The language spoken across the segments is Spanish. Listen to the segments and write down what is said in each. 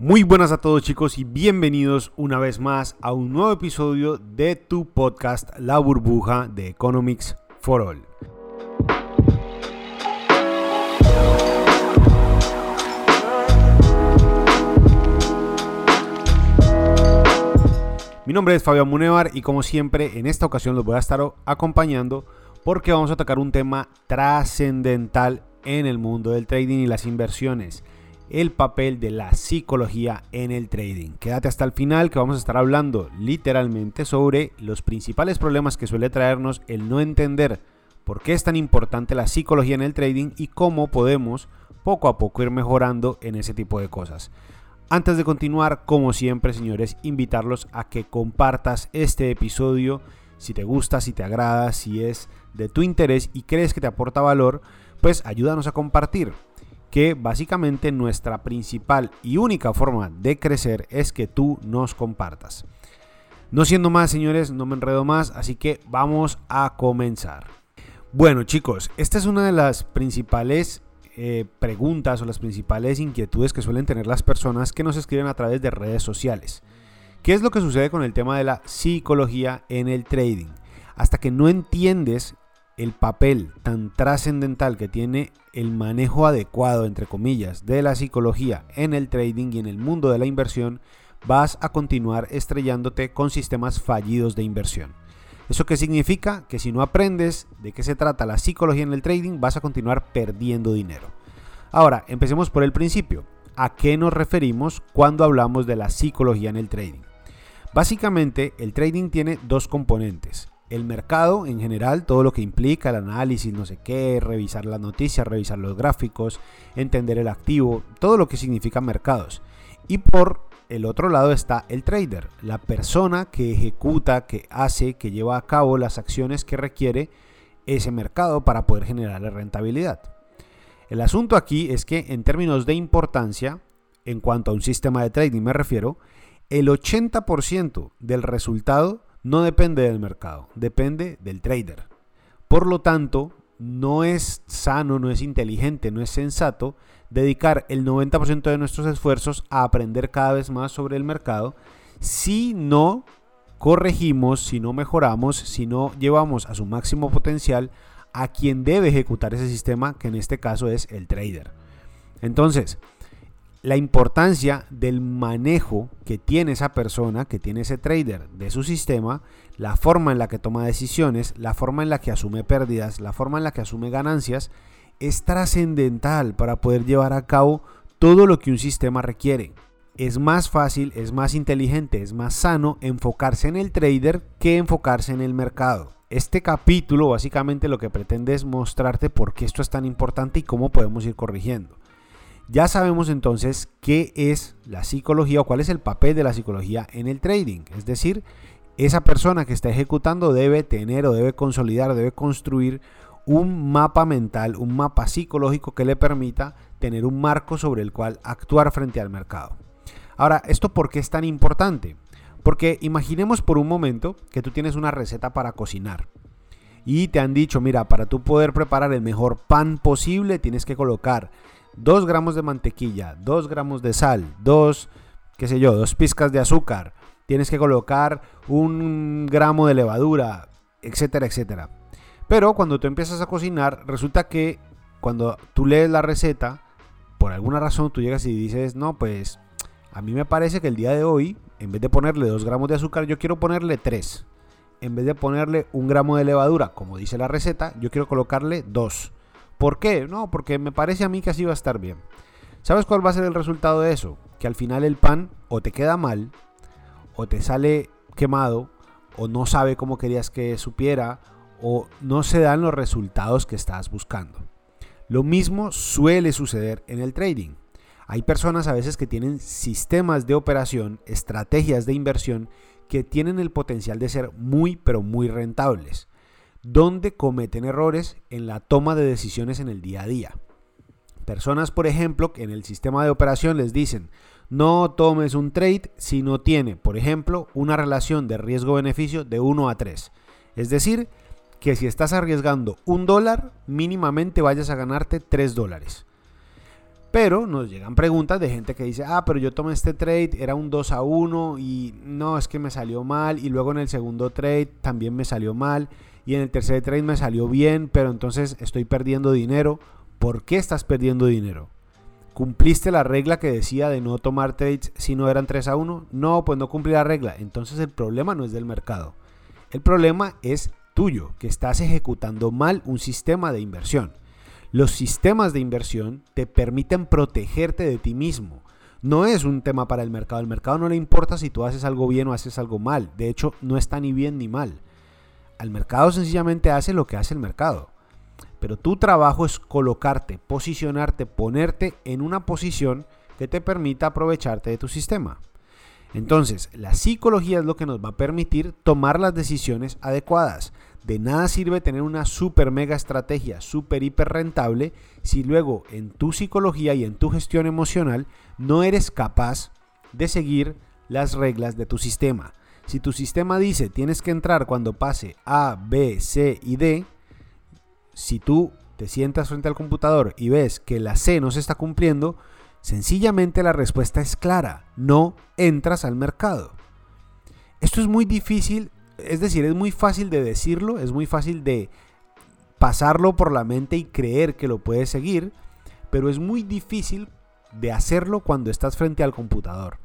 Muy buenas a todos chicos y bienvenidos una vez más a un nuevo episodio de tu podcast La burbuja de Economics for All. Mi nombre es Fabián Munevar y como siempre en esta ocasión los voy a estar acompañando porque vamos a atacar un tema trascendental en el mundo del trading y las inversiones el papel de la psicología en el trading. Quédate hasta el final que vamos a estar hablando literalmente sobre los principales problemas que suele traernos el no entender por qué es tan importante la psicología en el trading y cómo podemos poco a poco ir mejorando en ese tipo de cosas. Antes de continuar, como siempre, señores, invitarlos a que compartas este episodio si te gusta, si te agrada, si es de tu interés y crees que te aporta valor, pues ayúdanos a compartir que básicamente nuestra principal y única forma de crecer es que tú nos compartas. No siendo más, señores, no me enredo más, así que vamos a comenzar. Bueno, chicos, esta es una de las principales eh, preguntas o las principales inquietudes que suelen tener las personas que nos escriben a través de redes sociales. ¿Qué es lo que sucede con el tema de la psicología en el trading? Hasta que no entiendes el papel tan trascendental que tiene el manejo adecuado, entre comillas, de la psicología en el trading y en el mundo de la inversión, vas a continuar estrellándote con sistemas fallidos de inversión. ¿Eso qué significa? Que si no aprendes de qué se trata la psicología en el trading, vas a continuar perdiendo dinero. Ahora, empecemos por el principio. ¿A qué nos referimos cuando hablamos de la psicología en el trading? Básicamente, el trading tiene dos componentes el mercado en general, todo lo que implica el análisis, no sé qué, revisar las noticias, revisar los gráficos, entender el activo, todo lo que significa mercados. Y por el otro lado está el trader, la persona que ejecuta, que hace, que lleva a cabo las acciones que requiere ese mercado para poder generar rentabilidad. El asunto aquí es que en términos de importancia, en cuanto a un sistema de trading me refiero, el 80% del resultado no depende del mercado, depende del trader. Por lo tanto, no es sano, no es inteligente, no es sensato dedicar el 90% de nuestros esfuerzos a aprender cada vez más sobre el mercado si no corregimos, si no mejoramos, si no llevamos a su máximo potencial a quien debe ejecutar ese sistema, que en este caso es el trader. Entonces, la importancia del manejo que tiene esa persona, que tiene ese trader de su sistema, la forma en la que toma decisiones, la forma en la que asume pérdidas, la forma en la que asume ganancias, es trascendental para poder llevar a cabo todo lo que un sistema requiere. Es más fácil, es más inteligente, es más sano enfocarse en el trader que enfocarse en el mercado. Este capítulo básicamente lo que pretende es mostrarte por qué esto es tan importante y cómo podemos ir corrigiendo. Ya sabemos entonces qué es la psicología o cuál es el papel de la psicología en el trading. Es decir, esa persona que está ejecutando debe tener o debe consolidar, debe construir un mapa mental, un mapa psicológico que le permita tener un marco sobre el cual actuar frente al mercado. Ahora, ¿esto por qué es tan importante? Porque imaginemos por un momento que tú tienes una receta para cocinar y te han dicho, mira, para tú poder preparar el mejor pan posible tienes que colocar 2 gramos de mantequilla, 2 gramos de sal, 2, qué sé yo, 2 pizcas de azúcar, tienes que colocar un gramo de levadura, etcétera, etcétera. Pero cuando tú empiezas a cocinar, resulta que cuando tú lees la receta, por alguna razón tú llegas y dices, no, pues a mí me parece que el día de hoy, en vez de ponerle 2 gramos de azúcar, yo quiero ponerle 3. En vez de ponerle un gramo de levadura, como dice la receta, yo quiero colocarle 2. ¿Por qué? No, porque me parece a mí que así va a estar bien. ¿Sabes cuál va a ser el resultado de eso? Que al final el pan o te queda mal, o te sale quemado, o no sabe cómo querías que supiera, o no se dan los resultados que estás buscando. Lo mismo suele suceder en el trading. Hay personas a veces que tienen sistemas de operación, estrategias de inversión que tienen el potencial de ser muy pero muy rentables donde cometen errores en la toma de decisiones en el día a día. Personas, por ejemplo, que en el sistema de operación les dicen, no tomes un trade si no tiene, por ejemplo, una relación de riesgo-beneficio de 1 a 3. Es decir, que si estás arriesgando un dólar, mínimamente vayas a ganarte 3 dólares. Pero nos llegan preguntas de gente que dice, ah, pero yo tomé este trade, era un 2 a 1 y no, es que me salió mal. Y luego en el segundo trade también me salió mal. Y en el tercer trade me salió bien, pero entonces estoy perdiendo dinero. ¿Por qué estás perdiendo dinero? ¿Cumpliste la regla que decía de no tomar trades si no eran 3 a 1? No, pues no cumplí la regla. Entonces el problema no es del mercado. El problema es tuyo, que estás ejecutando mal un sistema de inversión. Los sistemas de inversión te permiten protegerte de ti mismo. No es un tema para el mercado. Al mercado no le importa si tú haces algo bien o haces algo mal. De hecho, no está ni bien ni mal. Al mercado sencillamente hace lo que hace el mercado. Pero tu trabajo es colocarte, posicionarte, ponerte en una posición que te permita aprovecharte de tu sistema. Entonces, la psicología es lo que nos va a permitir tomar las decisiones adecuadas. De nada sirve tener una super mega estrategia, super hiper rentable, si luego en tu psicología y en tu gestión emocional no eres capaz de seguir las reglas de tu sistema. Si tu sistema dice tienes que entrar cuando pase A, B, C y D, si tú te sientas frente al computador y ves que la C no se está cumpliendo, sencillamente la respuesta es clara, no entras al mercado. Esto es muy difícil es decir, es muy fácil de decirlo, es muy fácil de pasarlo por la mente y creer que lo puedes seguir, pero es muy difícil de hacerlo cuando estás frente al computador,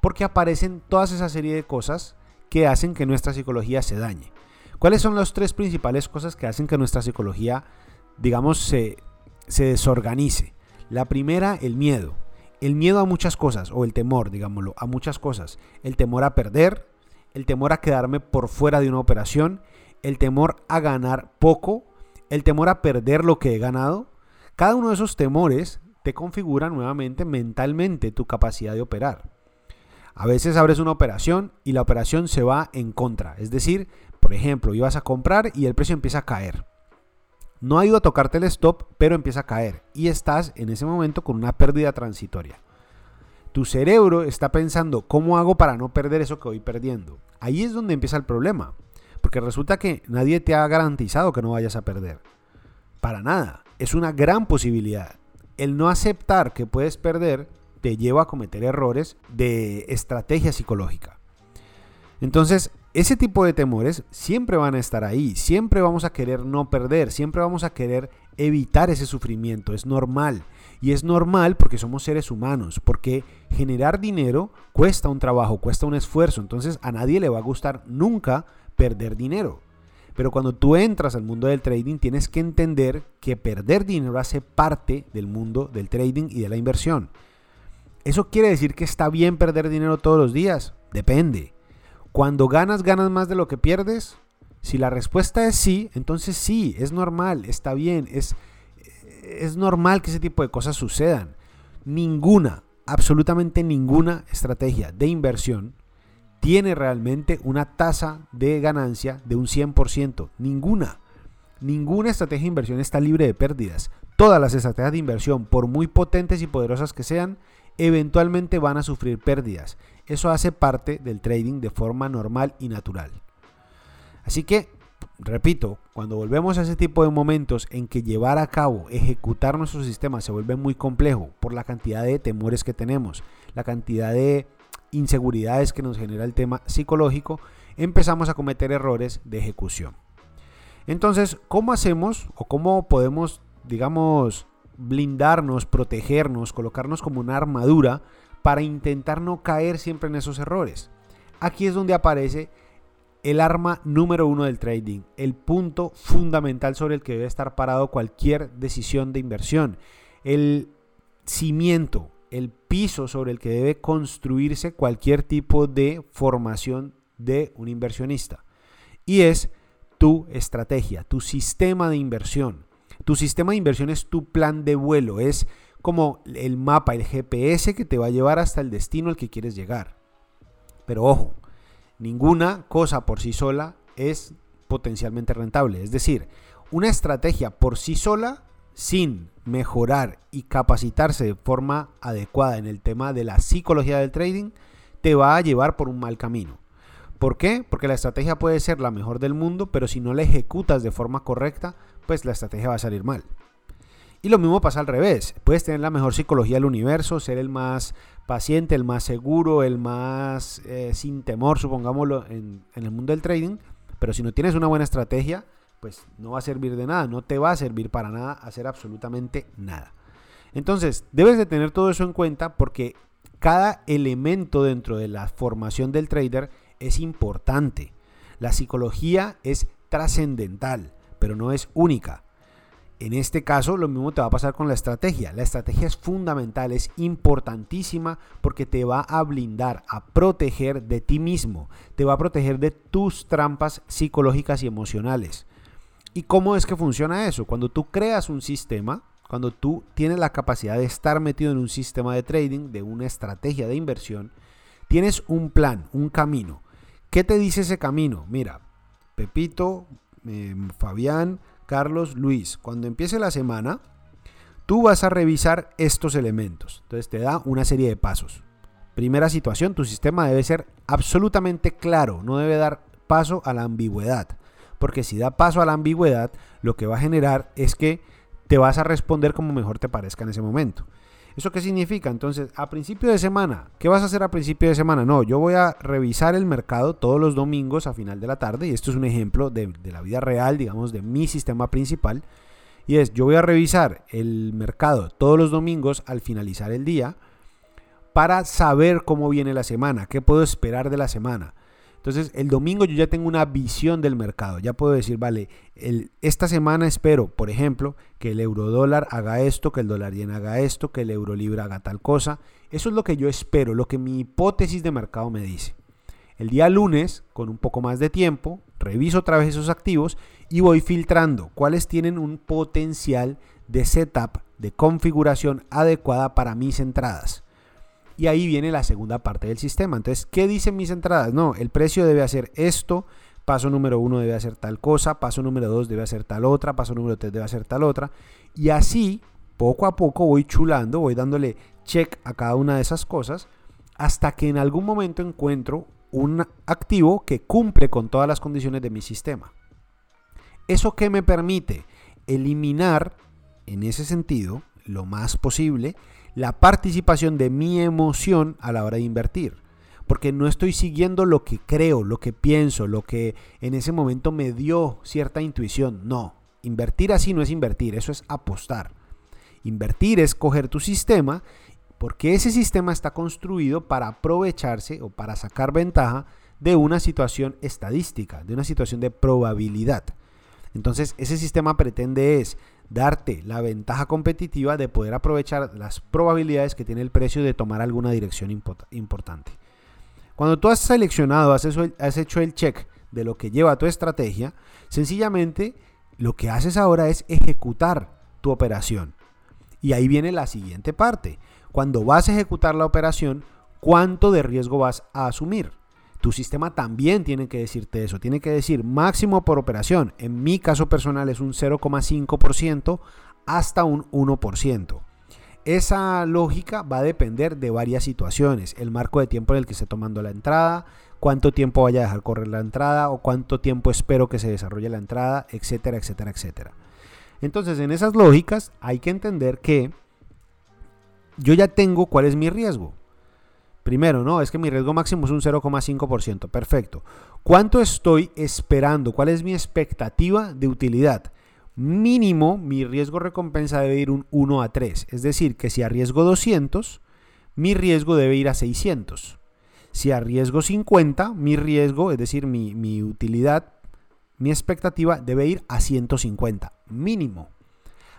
porque aparecen todas esa serie de cosas que hacen que nuestra psicología se dañe. ¿Cuáles son las tres principales cosas que hacen que nuestra psicología, digamos, se, se desorganice? La primera, el miedo. El miedo a muchas cosas, o el temor, digámoslo, a muchas cosas. El temor a perder, el temor a quedarme por fuera de una operación, el temor a ganar poco, el temor a perder lo que he ganado. Cada uno de esos temores te configura nuevamente mentalmente tu capacidad de operar. A veces abres una operación y la operación se va en contra. Es decir, por ejemplo, ibas a comprar y el precio empieza a caer. No ha ido a tocarte el stop, pero empieza a caer. Y estás en ese momento con una pérdida transitoria. Tu cerebro está pensando, ¿cómo hago para no perder eso que voy perdiendo? Ahí es donde empieza el problema. Porque resulta que nadie te ha garantizado que no vayas a perder. Para nada. Es una gran posibilidad. El no aceptar que puedes perder te lleva a cometer errores de estrategia psicológica. Entonces, ese tipo de temores siempre van a estar ahí, siempre vamos a querer no perder, siempre vamos a querer evitar ese sufrimiento, es normal. Y es normal porque somos seres humanos, porque generar dinero cuesta un trabajo, cuesta un esfuerzo, entonces a nadie le va a gustar nunca perder dinero. Pero cuando tú entras al mundo del trading tienes que entender que perder dinero hace parte del mundo del trading y de la inversión. ¿Eso quiere decir que está bien perder dinero todos los días? Depende. Cuando ganas, ganas más de lo que pierdes. Si la respuesta es sí, entonces sí, es normal, está bien, es, es normal que ese tipo de cosas sucedan. Ninguna, absolutamente ninguna estrategia de inversión tiene realmente una tasa de ganancia de un 100%. Ninguna. Ninguna estrategia de inversión está libre de pérdidas. Todas las estrategias de inversión, por muy potentes y poderosas que sean, eventualmente van a sufrir pérdidas. Eso hace parte del trading de forma normal y natural. Así que repito, cuando volvemos a ese tipo de momentos en que llevar a cabo, ejecutar nuestro sistema se vuelve muy complejo por la cantidad de temores que tenemos, la cantidad de inseguridades que nos genera el tema psicológico, empezamos a cometer errores de ejecución. Entonces, ¿cómo hacemos o cómo podemos, digamos, blindarnos, protegernos, colocarnos como una armadura para intentar no caer siempre en esos errores? Aquí es donde aparece el arma número uno del trading, el punto fundamental sobre el que debe estar parado cualquier decisión de inversión, el cimiento, el piso sobre el que debe construirse cualquier tipo de formación de un inversionista. Y es tu estrategia, tu sistema de inversión. Tu sistema de inversión es tu plan de vuelo, es como el mapa, el GPS que te va a llevar hasta el destino al que quieres llegar. Pero ojo, Ninguna cosa por sí sola es potencialmente rentable. Es decir, una estrategia por sí sola, sin mejorar y capacitarse de forma adecuada en el tema de la psicología del trading, te va a llevar por un mal camino. ¿Por qué? Porque la estrategia puede ser la mejor del mundo, pero si no la ejecutas de forma correcta, pues la estrategia va a salir mal. Y lo mismo pasa al revés. Puedes tener la mejor psicología del universo, ser el más paciente, el más seguro, el más eh, sin temor, supongámoslo, en, en, el mundo del trading. Pero si no tienes una buena estrategia, pues no va a servir de nada, no te va a servir para nada hacer absolutamente nada. Entonces, debes de tener todo eso en cuenta porque cada elemento dentro de la formación del trader es importante. La psicología es trascendental, pero no es única. En este caso, lo mismo te va a pasar con la estrategia. La estrategia es fundamental, es importantísima porque te va a blindar, a proteger de ti mismo, te va a proteger de tus trampas psicológicas y emocionales. ¿Y cómo es que funciona eso? Cuando tú creas un sistema, cuando tú tienes la capacidad de estar metido en un sistema de trading, de una estrategia de inversión, tienes un plan, un camino. ¿Qué te dice ese camino? Mira, Pepito, eh, Fabián, Carlos, Luis, cuando empiece la semana, tú vas a revisar estos elementos. Entonces te da una serie de pasos. Primera situación, tu sistema debe ser absolutamente claro, no debe dar paso a la ambigüedad. Porque si da paso a la ambigüedad, lo que va a generar es que te vas a responder como mejor te parezca en ese momento. ¿Eso qué significa? Entonces, a principio de semana, ¿qué vas a hacer a principio de semana? No, yo voy a revisar el mercado todos los domingos a final de la tarde, y esto es un ejemplo de, la vida real, digamos, de mi sistema principal. Y es, yo voy a revisar el mercado todos los domingos al finalizar el día para saber cómo viene la semana, qué puedo esperar de la semana. Entonces, el domingo yo ya tengo una visión del mercado. Ya puedo decir, vale, esta semana espero, por ejemplo, que el euro dólar haga esto, que el dólar yen haga esto, que el euro libra haga tal cosa. Eso es lo que yo espero, lo que mi hipótesis de mercado me dice. El día lunes, con un poco más de tiempo, reviso otra vez esos activos y voy filtrando cuáles tienen un potencial de setup, de configuración adecuada para mis entradas. Y ahí viene la segunda parte del sistema. Entonces, ¿qué dicen mis entradas? No, el precio debe hacer esto, paso número uno debe hacer tal cosa, paso número dos debe hacer tal otra, paso número tres debe hacer tal otra. Y así, poco a poco, voy chulando, voy dándole check a cada una de esas cosas, hasta que en algún momento encuentro un activo que cumple con todas las condiciones de mi sistema. ¿Eso qué me permite? Eliminar, en ese sentido, lo más posible, la participación de mi emoción a la hora de invertir. Porque no estoy siguiendo lo que creo, lo que pienso, lo que en ese momento me dio cierta intuición. No, invertir así no es invertir, eso es apostar. Invertir es coger tu sistema porque ese sistema está construido para aprovecharse o para sacar ventaja de una situación estadística, de una situación de probabilidad. Entonces ese sistema pretende es darte la ventaja competitiva de poder aprovechar las probabilidades que tiene el precio de tomar alguna dirección importante. Cuando tú has seleccionado, has hecho, el check de lo que lleva tu estrategia, sencillamente lo que haces ahora es ejecutar tu operación. Y ahí viene la siguiente parte. Cuando vas a ejecutar la operación, ¿cuánto de riesgo vas a asumir? Tu sistema también tiene que decirte eso, tiene que decir máximo por operación. En mi caso personal es un 0,5% hasta un 1%. Esa lógica va a depender de varias situaciones, el marco de tiempo en el que esté tomando la entrada, cuánto tiempo vaya a dejar correr la entrada o cuánto tiempo espero que se desarrolle la entrada, etcétera, etcétera, etcétera. Entonces, en esas lógicas hay que entender que yo ya tengo cuál es mi riesgo. Primero, no, es que mi riesgo máximo es un 0,5%. Perfecto. ¿Cuánto estoy esperando? ¿Cuál es mi expectativa de utilidad? Mínimo, mi riesgo recompensa debe ir un 1 a 3. Es decir, que si arriesgo 200, mi riesgo debe ir a 600. Si arriesgo 50, mi riesgo, es decir, mi, mi utilidad, mi expectativa debe ir a 150. Mínimo.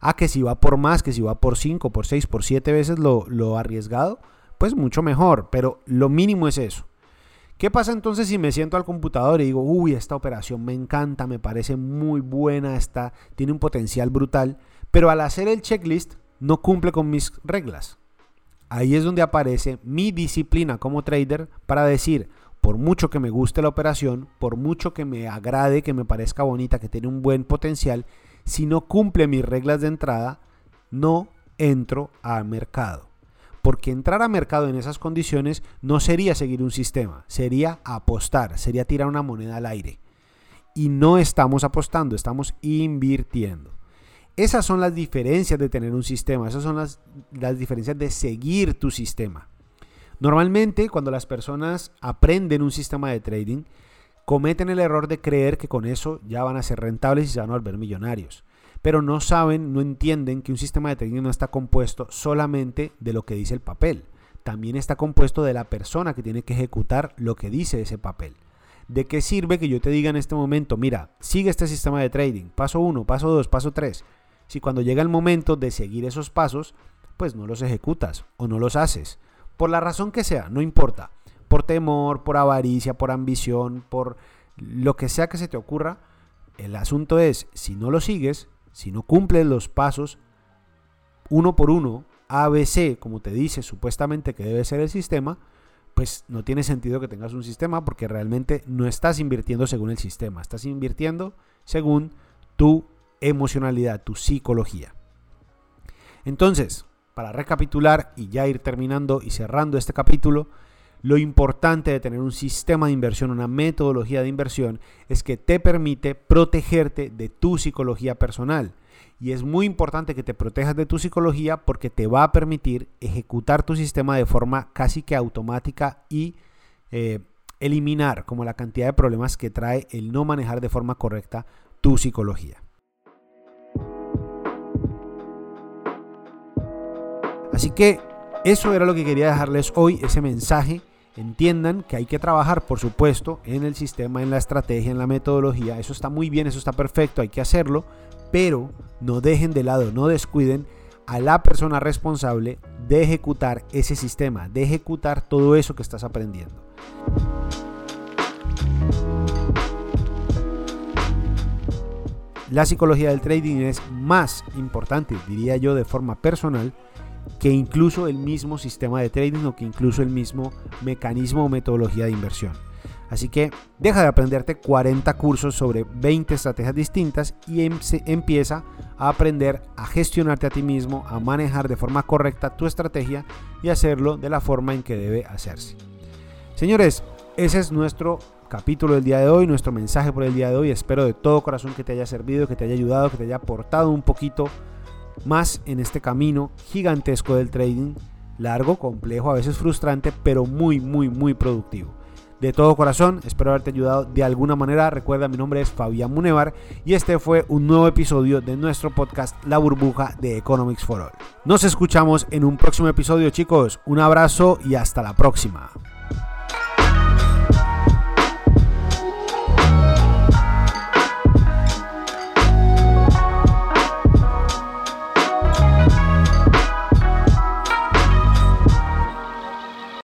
A que si va por más, que si va por 5, por 6, por 7 veces lo, lo arriesgado, pues mucho mejor, pero lo mínimo es eso. ¿Qué pasa entonces si me siento al computador y digo, uy, esta operación me encanta, me parece muy buena, está, tiene un potencial brutal, pero al hacer el checklist no cumple con mis reglas? Ahí es donde aparece mi disciplina como trader para decir, por mucho que me guste la operación, por mucho que me agrade, que me parezca bonita, que tiene un buen potencial, si no cumple mis reglas de entrada, no entro al mercado porque entrar a mercado en esas condiciones no sería seguir un sistema, sería apostar, sería tirar una moneda al aire. Y no estamos apostando, estamos invirtiendo. Esas son las diferencias de tener un sistema, esas son las, las diferencias de seguir tu sistema. Normalmente cuando las personas aprenden un sistema de trading, cometen el error de creer que con eso ya van a ser rentables y se van a volver millonarios. Pero no saben, no entienden que un sistema de trading no está compuesto solamente de lo que dice el papel. También está compuesto de la persona que tiene que ejecutar lo que dice ese papel. ¿De qué sirve que yo te diga en este momento, mira, sigue este sistema de trading, paso 1, paso 2, paso 3? Si cuando llega el momento de seguir esos pasos, pues no los ejecutas o no los haces. Por la razón que sea, no importa. Por temor, por avaricia, por ambición, por lo que sea que se te ocurra. El asunto es, si no lo sigues, si no cumples los pasos uno por uno, ABC, como te dice supuestamente que debe ser el sistema, pues no tiene sentido que tengas un sistema porque realmente no estás invirtiendo según el sistema, estás invirtiendo según tu emocionalidad, tu psicología. Entonces, para recapitular y ya ir terminando y cerrando este capítulo, lo importante de tener un sistema de inversión, una metodología de inversión, es que te permite protegerte de tu psicología personal. Y es muy importante que te protejas de tu psicología porque te va a permitir ejecutar tu sistema de forma casi que automática y eh, eliminar como la cantidad de problemas que trae el no manejar de forma correcta tu psicología. Así que eso era lo que quería dejarles hoy, ese mensaje. Entiendan que hay que trabajar, por supuesto, en el sistema, en la estrategia, en la metodología. Eso está muy bien, eso está perfecto, hay que hacerlo. Pero no dejen de lado, no descuiden a la persona responsable de ejecutar ese sistema, de ejecutar todo eso que estás aprendiendo. La psicología del trading es más importante, diría yo, de forma personal, que incluso el mismo sistema de trading o que incluso el mismo mecanismo o metodología de inversión. Así que deja de aprenderte 40 cursos sobre 20 estrategias distintas y em, empieza a aprender a gestionarte a ti mismo, a manejar de forma correcta tu estrategia y hacerlo de la forma en que debe hacerse. Señores, ese es nuestro capítulo del día de hoy, nuestro mensaje por el día de hoy. Espero de todo corazón que te haya servido, que te haya ayudado, que te haya aportado un poquito más en este camino gigantesco del trading, largo, complejo, a veces frustrante, pero muy, muy, muy productivo. De todo corazón, espero haberte ayudado de alguna manera. Recuerda, mi nombre es Fabián Munevar y este fue un nuevo episodio de nuestro podcast La burbuja de Economics for All. Nos escuchamos en un próximo episodio, chicos. Un abrazo y hasta la próxima.